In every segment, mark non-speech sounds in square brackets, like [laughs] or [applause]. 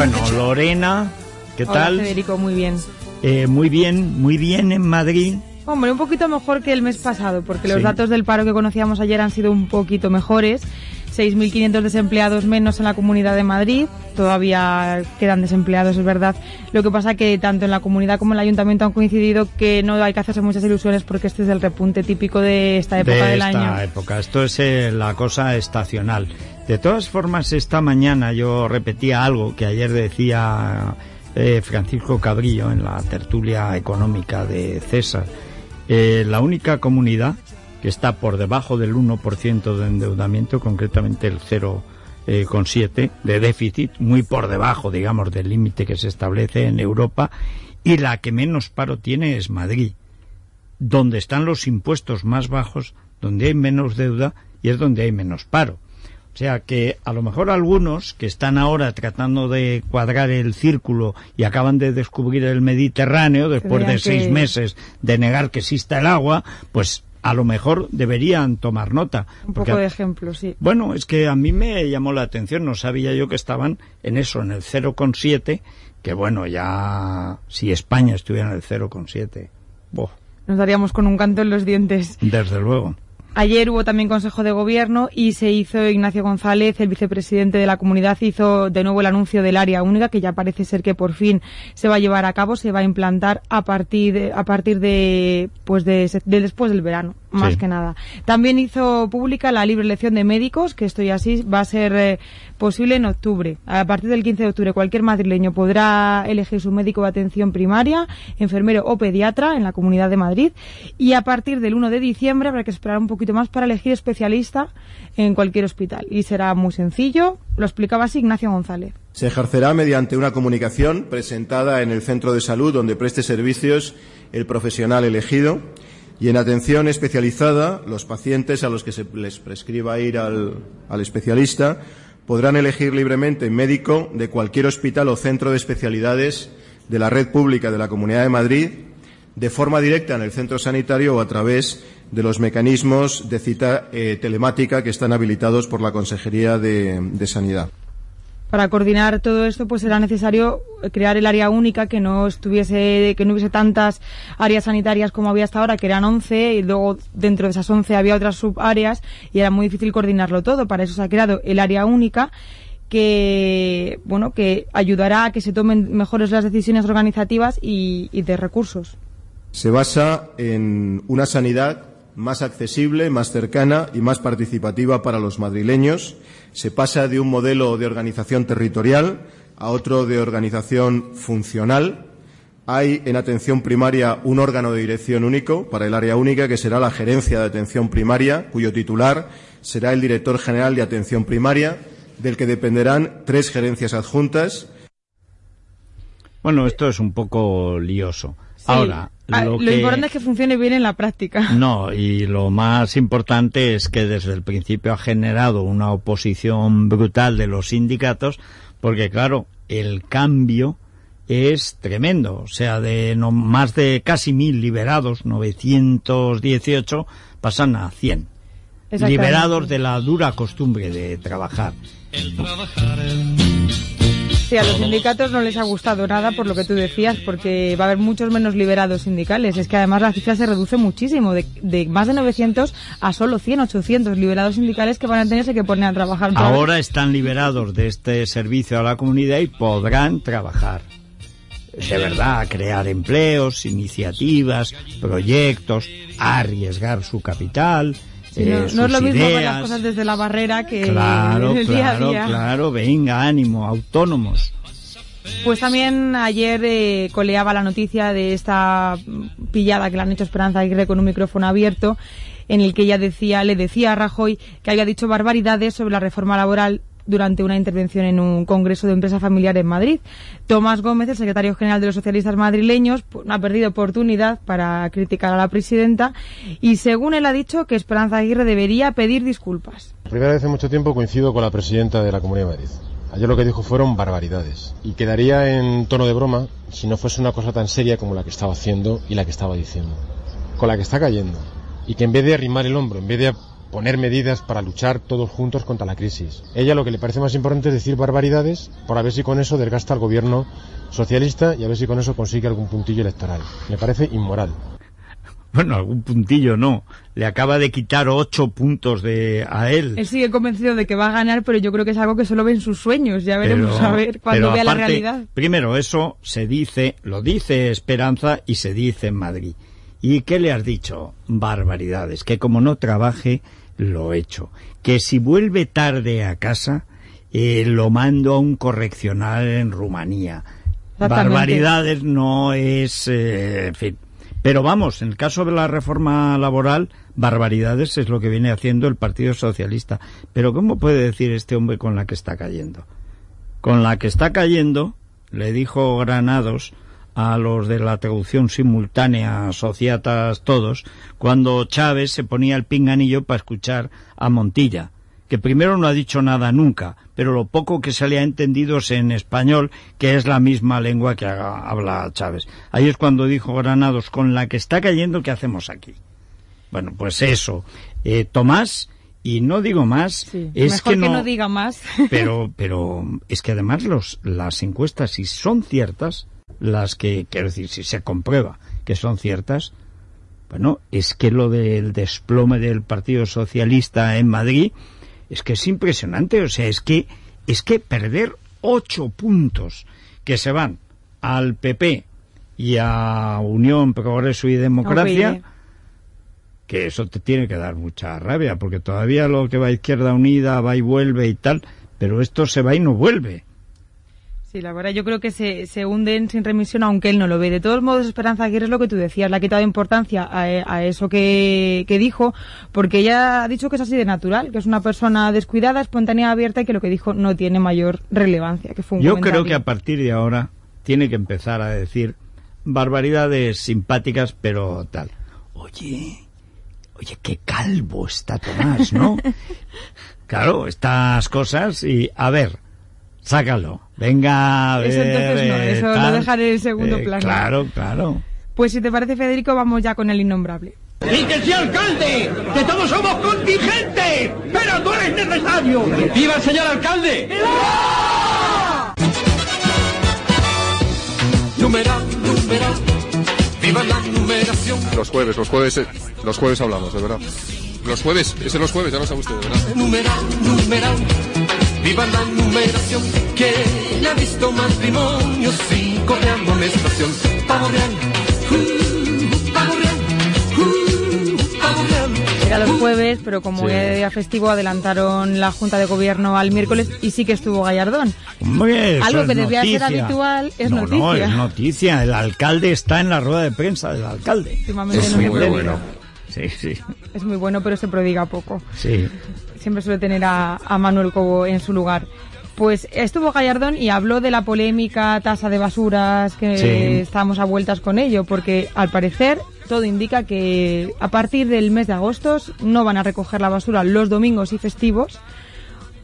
Bueno, Lorena, ¿qué Hola, tal? Federico, muy bien. Eh, muy bien, muy bien en Madrid. Hombre, un poquito mejor que el mes pasado, porque los datos del paro que conocíamos ayer han sido un poquito mejores. 6.500 desempleados menos en la Comunidad de Madrid. Todavía quedan desempleados, es verdad. Lo que pasa que tanto en la comunidad como en el ayuntamiento han coincidido que no hay que hacerse muchas ilusiones porque este es el repunte típico de esta época de del esta año. época. Esto es eh, la cosa estacional. De todas formas, esta mañana yo repetía algo que ayer decía eh, Francisco Cabrillo en la tertulia económica de César. Eh, la única comunidad que está por debajo del 1% de endeudamiento, concretamente el 0,7% de déficit, muy por debajo, digamos, del límite que se establece en Europa, y la que menos paro tiene es Madrid donde están los impuestos más bajos, donde hay menos deuda y es donde hay menos paro. O sea que a lo mejor algunos que están ahora tratando de cuadrar el círculo y acaban de descubrir el Mediterráneo después de seis meses de negar que exista el agua, pues a lo mejor deberían tomar nota. Un Porque poco de ejemplo, sí. bueno, es que a mí me llamó la atención, no sabía yo que estaban en eso, en el 0,7, que bueno, ya si España estuviera en el 0,7, boh, Nos daríamos con un canto en los dientes. desde luego. Ayer hubo también Consejo de Gobierno y se hizo Ignacio González, el vicepresidente de la comunidad, hizo de nuevo el anuncio del área única, que ya parece ser que por fin se va a llevar a cabo, se va a implantar a partir de, a partir de, pues de, de después del verano, más Sí. que nada. También hizo pública la libre elección de médicos, que esto ya sí va a ser eh, posible en octubre. A partir del 15 de octubre, cualquier madrileño podrá elegir su médico de atención primaria, enfermero o pediatra en la Comunidad de Madrid. Y a partir del 1 de diciembre habrá que esperar un poquito más para elegir especialista en cualquier hospital. Y será muy sencillo, lo explicaba así Ignacio González. Se ejercerá mediante una comunicación presentada en el centro de salud donde preste servicios el profesional elegido y en atención especializada los pacientes a los que se les prescriba ir al, al especialista podrán elegir libremente médico de cualquier hospital o centro de especialidades de la red pública de la Comunidad de Madrid de forma directa en el centro sanitario o a través de los mecanismos de cita eh, telemática que están habilitados por la Consejería de Sanidad. Para coordinar todo esto, pues será necesario crear el área única, que no estuviese, que no hubiese tantas áreas sanitarias como había hasta ahora, que eran 11, y luego dentro de esas 11 había otras subáreas, y era muy difícil coordinarlo todo. Para eso se ha creado el área única, que, bueno, que ayudará a que se tomen mejores las decisiones organizativas y, y de recursos. Se basa en una sanidad más accesible, más cercana y más participativa para los madrileños. Se pasa de un modelo de organización territorial a otro de organización funcional. Hay en atención primaria un órgano de dirección único para el área única que será la gerencia de atención primaria, cuyo titular será el director general de atención primaria, del que dependerán tres gerencias adjuntas Bueno, esto es un poco lioso. Sí. Ahora, Ah, lo, lo que... importante es que funcione bien en la práctica. [laughs] No, y lo más importante es que desde el principio ha generado una oposición brutal de los sindicatos, porque claro, el cambio es tremendo. O sea, de no, más de casi mil liberados, 918, pasan a 100. Exactamente. Liberados de la dura costumbre de trabajar. Sí, a los sindicatos no les ha gustado nada por lo que tú decías, porque va a haber muchos menos liberados sindicales. Es que además la cifra se reduce muchísimo, de, más de 900 a solo 100, 800 liberados sindicales que van a tenerse que poner a trabajar. Ahora están liberados de este servicio a la comunidad y podrán trabajar. De verdad, crear empleos, iniciativas, proyectos, arriesgar su capital. Sí, eh, no, es lo mismo ver las ideas. cosas desde la barrera que Claro, el día a claro, día. claro, venga, ánimo, autónomos. Pues también ayer eh, coleaba la noticia de esta pillada que le han hecho Esperanza Aguirre con un micrófono abierto, en el que ella decía, le decía a Rajoy que había dicho barbaridades sobre la reforma laboral durante una intervención en un congreso de empresa familiar en Madrid. Tomás Gómez, el secretario general de los socialistas madrileños, ha perdido oportunidad para criticar a la presidenta y según él ha dicho que Esperanza Aguirre debería pedir disculpas. Primera vez en mucho tiempo coincido con la presidenta de la Comunidad de Madrid. Ayer lo que dijo fueron barbaridades. Y quedaría en tono de broma si no fuese una cosa tan seria como la que estaba haciendo y la que estaba diciendo. Con la que está cayendo. y que en vez de arrimar el hombro, en vez de poner medidas para luchar todos juntos contra la crisis. Ella lo que le parece más importante es decir barbaridades por a ver si con eso desgasta al gobierno socialista y a ver si con eso consigue algún puntillo electoral. Me parece inmoral. Bueno, algún puntillo no. Le acaba de quitar ocho puntos de a él. Él sigue convencido de que va a ganar, pero yo creo que es algo que solo ve en sus sueños. Ya veremos Pero- a ver cuando vea la realidad. Primero, eso se dice, lo dice Esperanza y se dice en Madrid. ¿Y qué le has dicho? Barbaridades. Que como no trabaje, lo hecho. Que si vuelve tarde a casa, eh, lo mando a un correccional en Rumanía. Barbaridades no es, eh, en fin. Pero vamos, en el caso de la reforma laboral, barbaridades es lo que viene haciendo el Partido Socialista. Pero ¿cómo puede decir este hombre con la que está cayendo? Con la que está cayendo, le dijo Granados a los de la traducción simultánea, sociatas todos, cuando Chávez se ponía el pinganillo para escuchar a Montilla, que primero no ha dicho nada nunca, pero lo poco que se le ha entendido es en español, que es la misma lengua que habla Chávez. Ahí es cuando dijo Granados, con la que está cayendo, ¿qué hacemos aquí? Bueno, pues eso. Eh, Tomás, y no digo más, Sí, es Mejor que que no, no diga más. [laughs] pero, pero es que además los, las encuestas, si son ciertas, las que, quiero decir, si se comprueba que son ciertas, bueno, es que lo del desplome del Partido Socialista en Madrid, es que es impresionante, o sea, es que, es que perder ocho puntos que se van al PP y a Unión, Progreso y Democracia, que eso te tiene que dar mucha rabia, porque todavía lo que va a Izquierda Unida va y vuelve y tal, pero esto se va y no vuelve. Sí, la verdad, yo creo que se, se hunden sin remisión, aunque él no lo ve. De todos modos, Esperanza Aguirre es lo que tú decías, le ha quitado importancia a, a eso que, que dijo, porque ella ha dicho que es así de natural, que es una persona descuidada, espontánea, abierta y que lo que dijo no tiene mayor relevancia. Que fue un Yo comentario. creo que a partir de ahora tiene que empezar a decir barbaridades simpáticas, pero tal. Oye, oye, qué calvo está Tomás, ¿no? [laughs] claro, estas cosas y a ver, sácalo. Venga, a ver. Eso entonces no, eh, eso lo dejaré en segundo Eh, plano. Claro, claro. Pues si te parece, Federico, vamos ya con el innombrable. ¡Y que sí, alcalde! ¡Que todos somos contingentes! ¡Pero no eres necesario! ¡Viva el señor alcalde! Numeral, numeral, viva la numeración. Los jueves, los jueves, eh, los jueves hablamos, de verdad. Los jueves, ese los jueves, ya lo sabe usted, de verdad. Numeral, numeral, viva la numeración. Que ha visto matrimonios sin correr amonestación. Pavo real, uh, pavo real, uh, pavo real. Era los jueves, pero como Sí. era día festivo, adelantaron la Junta de Gobierno al miércoles y sí que estuvo Gallardón. Hombre, Algo que debía ser noticia. habitual es no, No, noticia. es noticia. El alcalde está en la rueda de prensa del alcalde. Es no muy bueno. Sí, sí, Es muy bueno, pero se prodiga poco. sí. Siempre suele tener a, a Manuel Cobo en su lugar. Pues estuvo Gallardón y habló de la polémica tasa de basuras, que Sí. estamos a vueltas con ello, porque al parecer todo indica que a partir del mes de agosto no van a recoger la basura los domingos y festivos,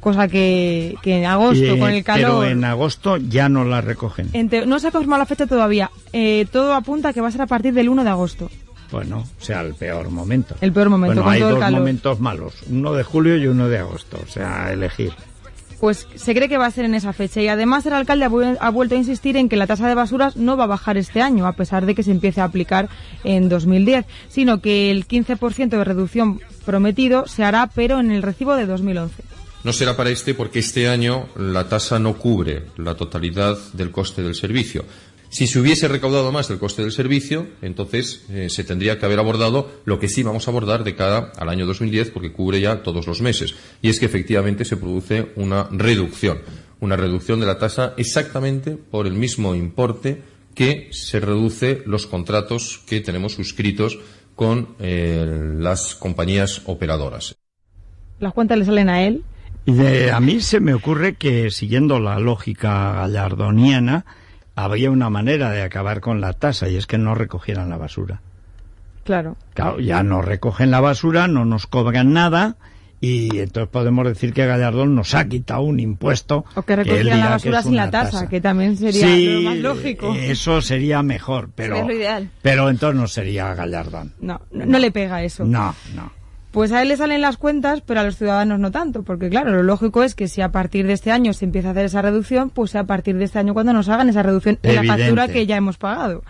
cosa que, que en agosto Eh, con el calor... Pero en agosto ya no la recogen. No se ha confirmado la fecha todavía. Eh, todo apunta a que va a ser a partir del 1 de agosto. Bueno, o sea, el peor momento. El peor momento, Bueno, hay dos calor. momentos malos, uno de julio y uno de agosto, o sea, elegir. Pues se cree que va a ser en esa fecha y además el alcalde ha, vu- ha vuelto a insistir en que la tasa de basuras no va a bajar este año, a pesar de que se empiece a aplicar en 2010, sino que el 15% de reducción prometido se hará, pero en el recibo de 2011. No será para este porque este año la tasa no cubre la totalidad del coste del servicio. Si se hubiese recaudado más del coste del servicio, entonces eh, se tendría que haber abordado lo que sí vamos a abordar de cara al año 2010 porque cubre ya todos los meses. Y es que efectivamente se produce una reducción. Una reducción de la tasa exactamente por el mismo importe que se reduce los contratos que tenemos suscritos con eh, las compañías operadoras. Las cuentas le salen a él. Y de- a mí se me ocurre que, siguiendo la lógica gallardoniana, había una manera de acabar con la tasa y es que no recogieran la basura. Claro. Claro, ya no recogen la basura, no nos cobran nada y entonces podemos decir que Gallardón nos ha quitado un impuesto. O que recogieran la basura sin la tasa, que también sería lo más lógico. Eso sería mejor, pero, lo ideal. pero entonces no sería Gallardón. No, no, le pega eso. No, no. Pues a él le salen las cuentas, pero a los ciudadanos no tanto, porque claro, lo lógico es que si a partir de este año se empieza a hacer esa reducción, pues sea a partir de este año cuando nos hagan esa reducción en la factura que ya hemos pagado.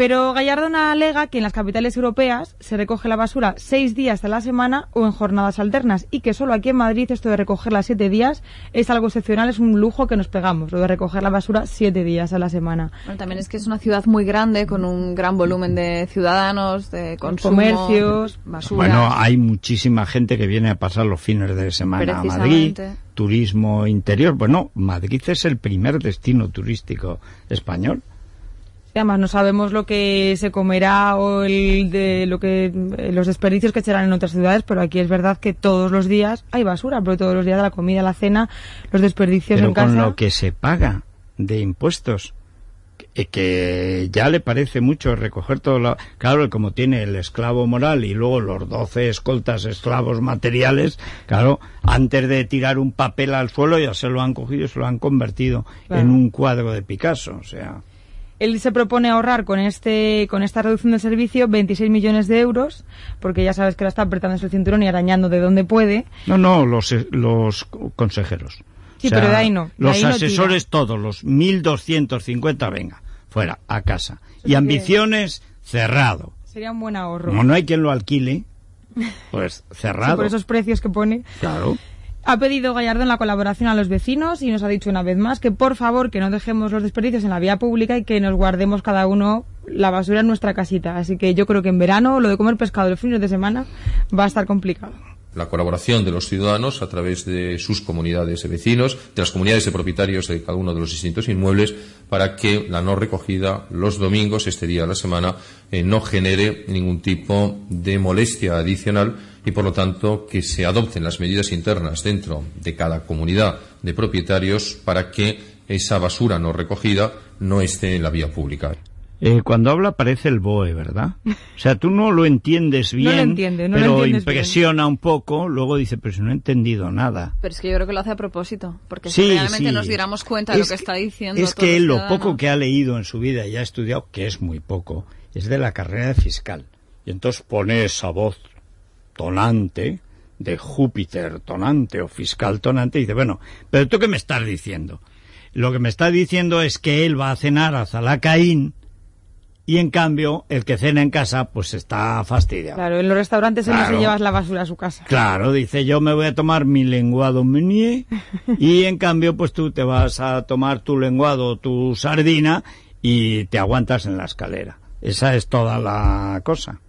Pero Gallardón alega que en las capitales europeas se recoge la basura seis días a la semana o en jornadas alternas y que solo aquí en Madrid esto de recogerla siete días es algo excepcional, es un lujo que nos pegamos, lo de recoger la basura siete días a la semana. Bueno, también es que es una ciudad muy grande con un gran volumen de ciudadanos, de consumo, comercios, basura. Bueno, hay muchísima gente que viene a pasar los fines de semana a Madrid turismo interior. Bueno, Madrid es el primer destino turístico español además no sabemos lo que se comerá o el de lo que los desperdicios que serán en otras ciudades, pero aquí es verdad que todos los días hay basura, pero todos los días de la comida, la cena, los desperdicios en casa. con lo que se paga de impuestos que ya le parece mucho recoger todo lo... Claro, como tiene el esclavo moral y luego los doce escoltas esclavos materiales, claro, antes de tirar un papel al suelo ya se lo han cogido y se lo han convertido en un cuadro de Picasso, o sea... Él se propone ahorrar con este con esta reducción del servicio 26 millones de euros, porque ya sabes que la está apretando el cinturón y arañando de donde puede. No, no, los, los consejeros. Sí, pero de ahí no. los asesores todos, los 1.250, venga, fuera, a casa. y ambiciones, cerrado. Sería un buen ahorro. Como no hay quien lo alquile, pues [laughs] cerrado. por esos precios que pone. Claro. Ha pedido Gallardo en la colaboración a los vecinos y nos ha dicho una vez más que por favor que no dejemos los desperdicios en la vía pública y que nos guardemos cada uno la basura en nuestra casita. Así que yo creo que en verano lo de comer pescado los fines de semana va a estar complicado la colaboración de los ciudadanos a través de sus comunidades de vecinos, de las comunidades de propietarios de cada uno de los distintos inmuebles, para que la no recogida los domingos, este día de la semana, eh, no genere ningún tipo de molestia adicional y, por lo tanto, que se adopten las medidas internas dentro de cada comunidad de propietarios para que esa basura no recogida no esté en la vía pública. Eh, cuando habla parece el BOE, ¿verdad? [laughs] O sea, tú no lo entiendes bien, pero impresiona un poco, luego dice, pero si no he entendido nada. Pero es que yo creo que lo hace a propósito, porque si realmente nos diéramos cuenta de lo que, está diciendo. Es que lo poco que ha leído en su vida y ha estudiado, que es muy poco, es de la carrera de fiscal. Y entonces pone esa voz tonante de Júpiter tonante o fiscal tonante y dice, bueno, pero tú qué me estás diciendo? Lo que me está diciendo es que él va a cenar a Zalacaín y en cambio el que cena en casa pues está fastidiado. Claro, en los restaurantes claro. no se llevas la basura a su casa. Claro, dice yo me voy a tomar mi lenguado meunier [laughs] y en cambio pues tú te vas a tomar tu lenguado, tu sardina y te aguantas en la escalera. Esa es toda la cosa.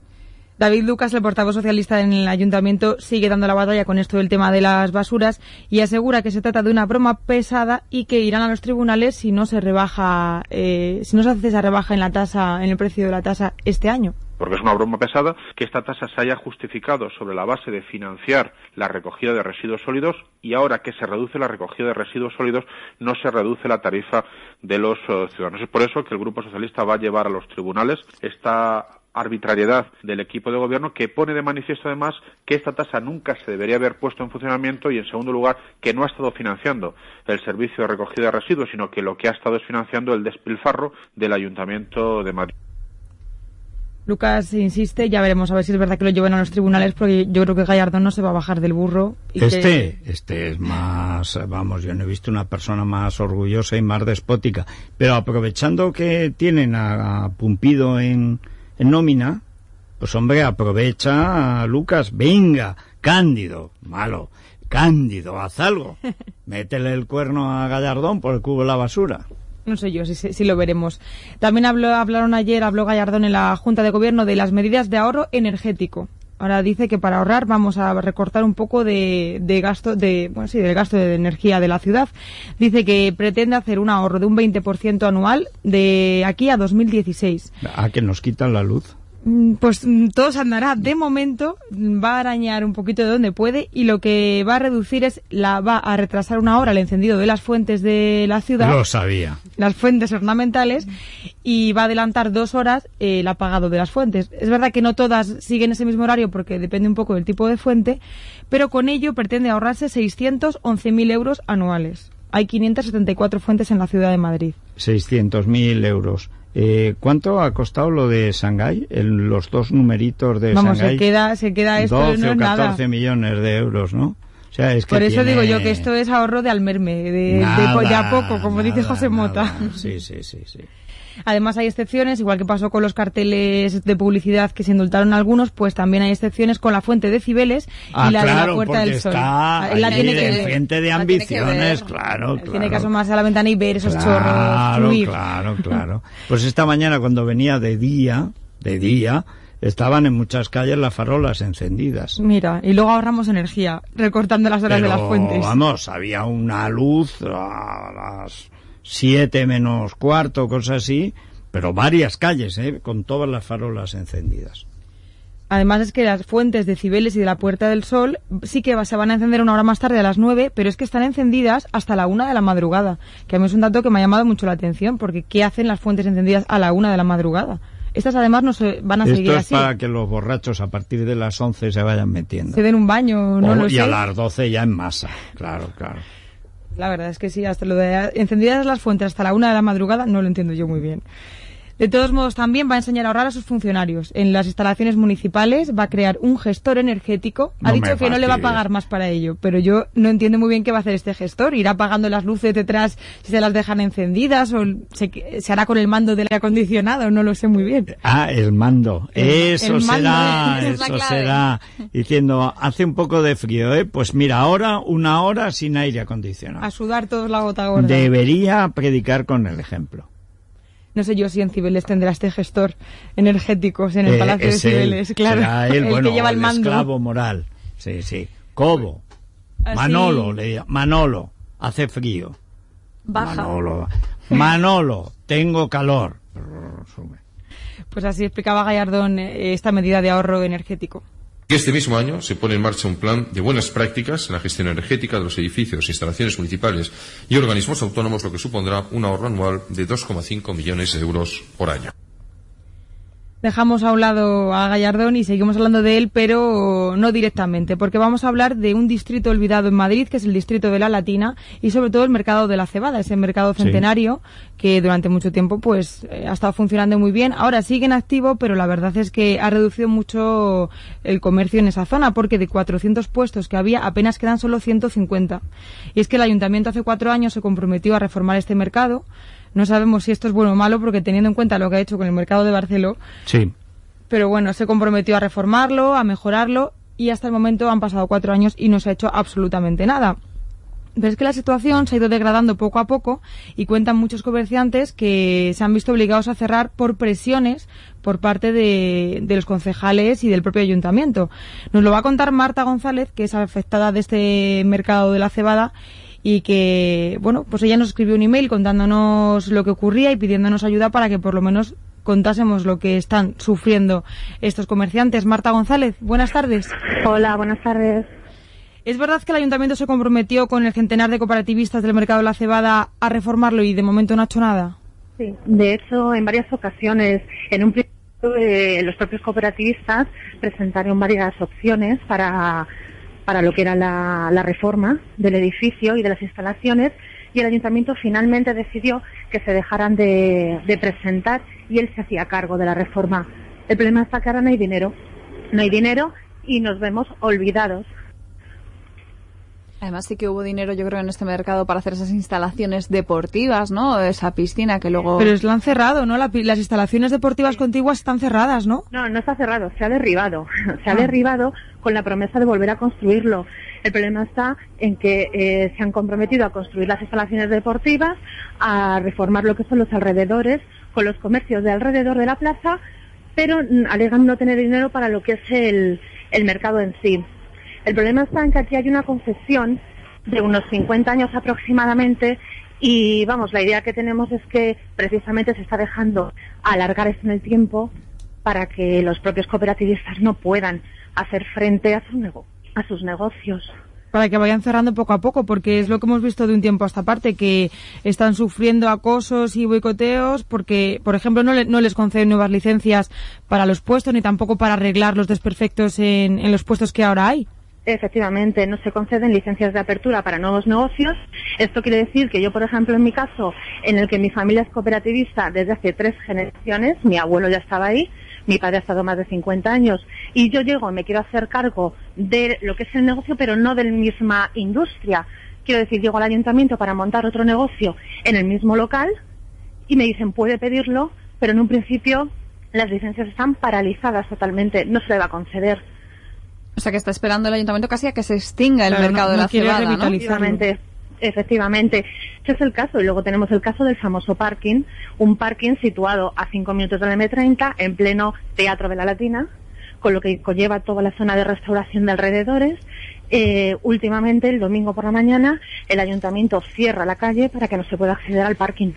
David Lucas, el portavoz socialista en el ayuntamiento, sigue dando la batalla con esto del tema de las basuras y asegura que se trata de una broma pesada y que irán a los tribunales si no se rebaja, eh, si no se hace esa rebaja en la tasa, en el precio de la tasa este año porque es una broma pesada que esta tasa se haya justificado sobre la base de financiar la recogida de residuos sólidos y ahora que se reduce la recogida de residuos sólidos no se reduce la tarifa de los eh, ciudadanos. Es por eso que el Grupo Socialista va a llevar a los tribunales esta arbitrariedad del equipo de gobierno que pone de manifiesto además que esta tasa nunca se debería haber puesto en funcionamiento y en segundo lugar que no ha estado financiando el servicio de recogida de residuos sino que lo que ha estado es financiando el despilfarro del Ayuntamiento de Madrid. Lucas insiste, ya veremos a ver si es verdad que lo llevan a los tribunales, porque yo creo que Gallardón no se va a bajar del burro. este, este es más, vamos, yo no he visto una persona más orgullosa y más despótica. Pero aprovechando que tienen a Pumpido en, en nómina, pues hombre, aprovecha a Lucas, venga, Cándido, malo, Cándido, haz algo. [laughs] Métele el cuerno a Gallardón por el cubo de la basura. No sé yo si, lo veremos. También habló, hablaron ayer, habló Gallardón en la Junta de Gobierno de las medidas de ahorro energético. Ahora dice que para ahorrar vamos a recortar un poco de, gasto, de, bueno, sí, del gasto de energía de la ciudad. Dice que pretende hacer un ahorro de un 20% anual de aquí a 2016. ¿A que nos quitan la luz? Mm, Pues mm, todo se andará. De momento va a arañar un poquito de donde puede y lo que va a reducir es la va a retrasar una hora el encendido de las fuentes de la ciudad, Lo sabía. las fuentes ornamentales y va a adelantar dos horas eh, el apagado de las fuentes. Es verdad que no todas siguen ese mismo horario porque depende un poco del tipo de fuente, pero con ello pretende ahorrarse 611.000 euros anuales. Hay 574 fuentes en la ciudad de Madrid. 600.000 euros. Eh, ¿Cuánto ha costado lo de Shanghái? El- los dos numeritos de Vamos, Shanghái. se queda, se queda esto 12 no o es 14 nada. millones de euros, ¿no? O sea, es que Por eso tiene digo yo que esto es ahorro de almerme, de, de, nada, de a poco, como dice nada, José Mota. nada. Sí, sí, sí, sí. Además hay excepciones, igual que pasó con los carteles de publicidad que se indultaron algunos, pues también hay excepciones con la fuente de Cibeles Ah, y la de claro, la Puerta del Sol. está Ah, la tiene que de ver. frente ambiciones, ver. claro, Tiene claro. que asomarse a la ventana y ver esos chorros Claro, fluir. claro, [laughs] claro. Pues esta mañana cuando venía de día, de día, estaban en muchas calles las farolas encendidas. Mira, y luego ahorramos energía, recortando las horas de las fuentes. Vamos, había una luz a las siete menos cuarto, cosas así, pero varias calles, ¿eh? con todas las farolas encendidas. Además es que las fuentes de Cibeles y de la Puerta del Sol sí que se van a encender una hora más tarde a las 9, pero es que están encendidas hasta la una de la madrugada, que a mí es un dato que me ha llamado mucho la atención, porque ¿qué hacen las fuentes encendidas a la una de la madrugada? Estas además no se van a seguir es así. para que los borrachos a partir de las 11 se vayan metiendo. Se den un baño, no O- lo y sé. a las 12 ya en masa, claro, claro. La verdad es que sí, hasta lo de encendidas las fuentes hasta la una de la madrugada no lo entiendo yo muy bien. De todos modos, también va a enseñar a ahorrar a sus funcionarios. En las instalaciones municipales va a crear un gestor energético. Ha No dicho que no le va a pagar más para ello, pero yo no entiendo muy bien qué va a hacer este gestor. ¿Irá apagando las luces detrás si se las dejan encendidas o se, se hará con el mando del aire acondicionado? No lo sé muy bien. Ah, el mando. Eso el mando, será, [laughs] eso será. Diciendo, hace un poco de frío, ¿eh? Pues mira, ahora una hora sin aire acondicionado. A sudar todos la gota gorda. Debería predicar con el ejemplo. No sé yo si en Cibeles tendrá este gestor energéticos en el Eh, Palacio de él, Cibeles, claro. será él, el bueno, que lleva el el mando. esclavo moral. Sí, sí. Cobo. Así- Manolo, le digo, Manolo, hace frío. Baja. Manolo, Manolo, tengo calor. Pues así explicaba Gallardón eh, esta medida de ahorro energético. Que este mismo año se pone en marcha un plan de buenas prácticas en la gestión energética de los edificios, instalaciones municipales y organismos autónomos, lo que supondrá un ahorro anual de 2,5 millones de euros por año. Dejamos a un lado a Gallardón y seguimos hablando de él, pero no directamente, porque vamos a hablar de un distrito olvidado en Madrid, que es el distrito de la Latina, y sobre todo el mercado de la cebada, ese mercado Sí. centenario que durante mucho tiempo pues eh, ha estado funcionando muy bien. Ahora sigue en activo, pero la verdad es que ha reducido mucho el comercio en esa zona, porque de 400 puestos que había apenas quedan solo 150. Y es que el ayuntamiento hace cuatro años se comprometió a reformar este mercado. No sabemos si esto es bueno o malo, porque teniendo en cuenta lo que ha hecho con el mercado de Barceló, Sí. pero bueno, se comprometió a reformarlo, a mejorarlo y hasta el momento han pasado cuatro años y no se ha hecho absolutamente nada. Pero es que la situación se ha ido degradando poco a poco y cuentan muchos comerciantes que se han visto obligados a cerrar por presiones por parte de, de los concejales y del propio ayuntamiento. Nos lo va a contar Marta González, que es afectada de este mercado de la cebada y que, bueno, pues ella nos escribió un email contándonos lo que ocurría y pidiéndonos ayuda para que por lo menos contásemos lo que están sufriendo estos comerciantes. Marta González, buenas tardes. Hola, buenas tardes. ¿Es verdad que el ayuntamiento se comprometió con el centenar de cooperativistas del mercado de la cebada a reformarlo y de momento no ha hecho nada? Sí, de hecho, en varias ocasiones, en un principio, eh, los propios cooperativistas presentaron varias opciones para, para lo que era la, reforma del edificio y de las instalaciones y el ayuntamiento finalmente decidió que se dejaran de, de presentar y él se hacía cargo de la reforma. El problema está que ahora no hay dinero. No hay dinero y nos vemos olvidados. Además sí que hubo dinero, yo creo, en este mercado para hacer esas instalaciones deportivas, ¿no? Esa piscina que luego... Pero es lo han cerrado, ¿no? La las instalaciones deportivas contiguas están cerradas, ¿no? No, no está cerrado, se ha derribado. [laughs] Se ha Ah. derribado con la promesa de volver a construirlo. El problema está en que eh, se han comprometido a construir las instalaciones deportivas, a reformar lo que son los alrededores, con los comercios de alrededor de la plaza, pero alegan no tener dinero para lo que es el, el mercado en sí. El problema está en que aquí hay una concesión de unos 50 años aproximadamente y vamos, la idea que tenemos es que precisamente se está dejando alargar esto en el tiempo para que los propios cooperativistas no puedan hacer frente a sus, nego- a sus negocios. para que vayan cerrando poco a poco, porque es lo que hemos visto de un tiempo a esta parte, que están sufriendo acosos y boicoteos, porque, por ejemplo, no, le- no les conceden nuevas licencias para los puestos, ni tampoco para arreglar los desperfectos en, en los puestos que ahora hay. Efectivamente, no se conceden licencias de apertura para nuevos negocios. Esto quiere decir que yo, por ejemplo, en mi caso, en el que mi familia es cooperativista desde hace tres generaciones, mi abuelo ya estaba ahí, mi padre ha estado más de 50 años, y yo llego y me quiero hacer cargo de lo que es el negocio, pero no de la misma industria. Quiero decir, llego al ayuntamiento para montar otro negocio en el mismo local y me dicen, puede pedirlo, pero en un principio las licencias están paralizadas totalmente, no se le va a conceder. O sea que está esperando el ayuntamiento casi a que se extinga el Claro, mercado no- de la cebada, ¿no? Efectivamente, efectivamente. Ese es el caso. Y luego tenemos el caso del famoso parking, un parking situado a 5 minutos de la M30 en pleno Teatro de la Latina, con lo que conlleva toda la zona de restauración de alrededores. Eh, últimamente, el domingo por la mañana, el ayuntamiento cierra la calle para que no se pueda acceder al parking.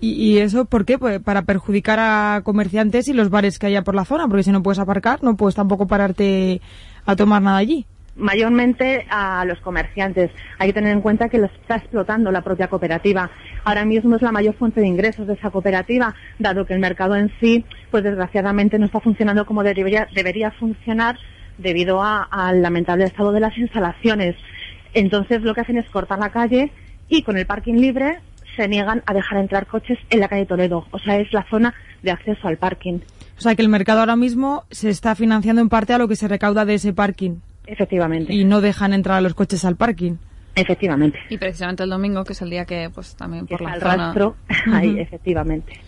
¿Y, y eso por qué? Pues para perjudicar a comerciantes y los bares que haya por la zona, porque si no puedes aparcar, no puedes tampoco pararte a tomar nada allí. mayormente a los comerciantes. Hay que tener en cuenta que lo está explotando la propia cooperativa. Ahora mismo es la mayor fuente de ingresos de esa cooperativa, dado que el mercado en sí, pues desgraciadamente no está funcionando como debería, debería funcionar debido al lamentable estado de las instalaciones. Entonces lo que hacen es cortar la calle y con el parking libre se niegan a dejar entrar coches en la calle Toledo. O sea, es la zona de acceso al parking. O sea que el mercado ahora mismo se está financiando en parte a lo que se recauda de ese parking. Efectivamente. Y no dejan entrar a los coches al parking. Efectivamente. Y precisamente el domingo, que es el día que pues también por la Al zona... rastro, [laughs] ahí, efectivamente.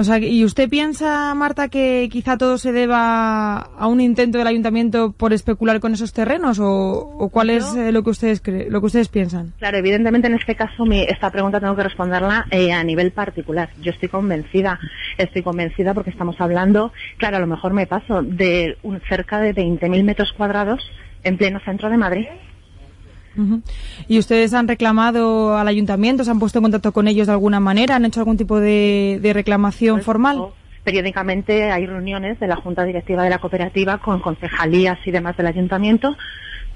O sea, ¿y usted piensa, Marta, que quizá todo se deba a un intento del ayuntamiento por especular con esos terrenos o, o cuál es eh, lo que ustedes cre- lo que ustedes piensan? Claro, evidentemente en este caso mi- esta pregunta tengo que responderla eh, a nivel particular. Yo estoy convencida, estoy convencida porque estamos hablando, claro, a lo mejor me paso de un, cerca de 20.000 metros cuadrados en pleno centro de Madrid. Ujú. ¿Y ustedes han reclamado al ayuntamiento, se han puesto en contacto con ellos de alguna manera, han hecho algún tipo de, de reclamación formal? Periódicamente hay reuniones de la Junta Directiva de la Cooperativa con concejalías y demás del ayuntamiento,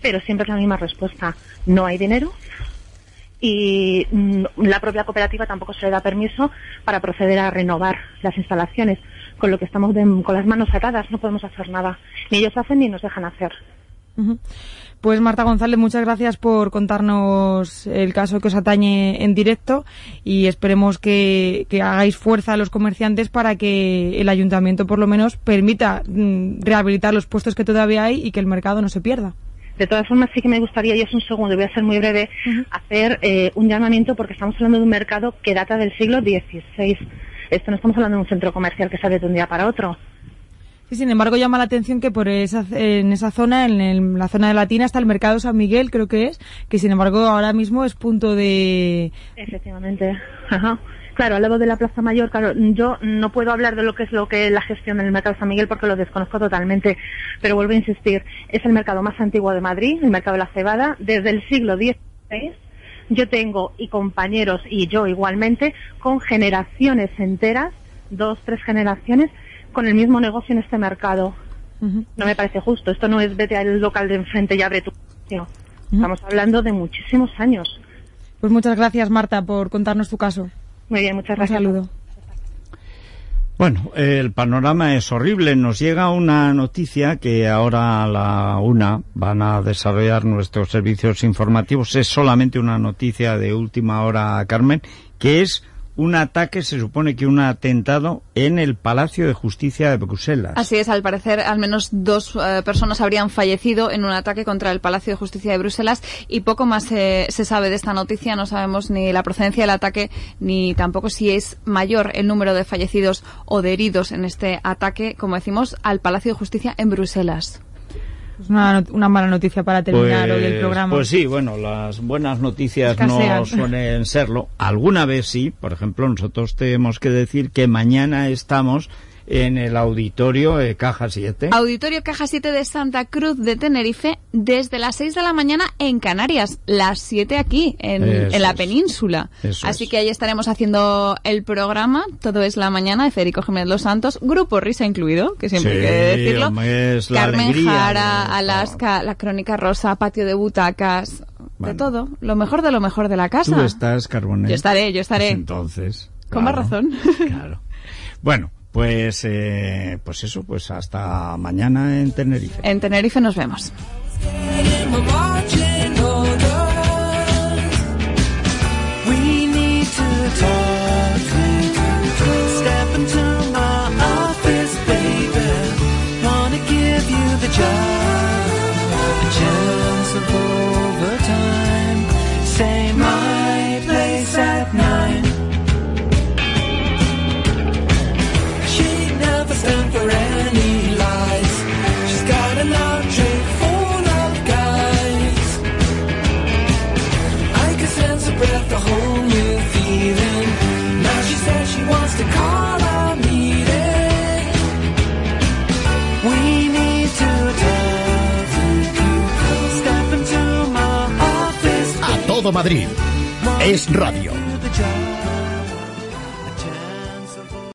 pero siempre es la misma respuesta. No hay dinero y mm, la propia cooperativa tampoco se le da permiso para proceder a renovar las instalaciones, con lo que estamos de- con las manos atadas, no podemos hacer nada. Ni ellos hacen ni nos dejan hacer. Pues Marta González, muchas gracias por contarnos el caso que os atañe en directo y esperemos que, que hagáis fuerza a los comerciantes para que el ayuntamiento por lo menos permita mm, rehabilitar los puestos que todavía hay y que el mercado no se pierda. De todas formas, sí que me gustaría, y es un segundo, voy a ser muy breve, hacer eh, un llamamiento porque estamos hablando de un mercado que data del siglo XVI. Esto no estamos hablando de un centro comercial que sale de un día para otro. Sí, sin embargo, llama la atención que por esa, en esa zona, en el- la zona de Latina, está el mercado San Miguel, creo que es, que sin embargo ahora mismo es punto de... Efectivamente. Ajá. Claro, al lado de la Plaza Mayor, claro, yo no puedo hablar de lo que es lo que es la gestión del mercado San Miguel porque lo desconozco totalmente, pero vuelvo a insistir, es el mercado más antiguo de Madrid, el mercado de la cebada, desde el siglo XVI. Yo tengo y compañeros y yo igualmente con generaciones enteras, dos, tres generaciones, con el mismo negocio en este mercado. No me parece justo. Esto no es vete al local de enfrente y abre tu negocio. Estamos hablando de muchísimos años. Pues muchas gracias, Marta, por contarnos tu caso. Muy bien, muchas Un gracias. saludo. Bueno, el panorama es horrible. Nos llega una noticia que ahora a la una van a desarrollar nuestros servicios informativos. Es solamente una noticia de última hora, Carmen, que es un ataque, se supone que un atentado en el Palacio de Justicia de Bruselas. Así es, al parecer al menos dos eh, personas habrían fallecido en un ataque contra el Palacio de Justicia de Bruselas y poco más se sabe de esta noticia. No sabemos ni la procedencia del ataque ni tampoco si es mayor el número de fallecidos o de heridos en este ataque, como decimos, al Palacio de Justicia en Bruselas. Es una, una mala noticia para terminar hoy el programa. Pues sí, bueno, las buenas noticias Escasean. no [laughs] suelen serlo. Alguna vez sí, por ejemplo, nosotros tenemos que decir que mañana estamos en el auditorio eh, Caja 7. Auditorio Caja 7 de Santa Cruz de Tenerife desde las 6 de la mañana en Canarias, las 7 aquí en, en la península. Así que ahí estaremos haciendo el programa, todo es la mañana de Federico Jiménez Los Santos, grupo Risa incluido, que siempre Sí, hay que decirlo. hombre, es la Carmen alegría Jara, Alaska, la Crónica Rosa, Patio de Butacas, de todo, lo mejor de lo mejor de la casa. Tú estás, Carbonell. Yo estaré, yo estaré. Pues entonces. Con más razón. Claro. Bueno, pues, eh, pues eso, pues hasta mañana en Tenerife. En Tenerife nos vemos. Madrid. Es radio.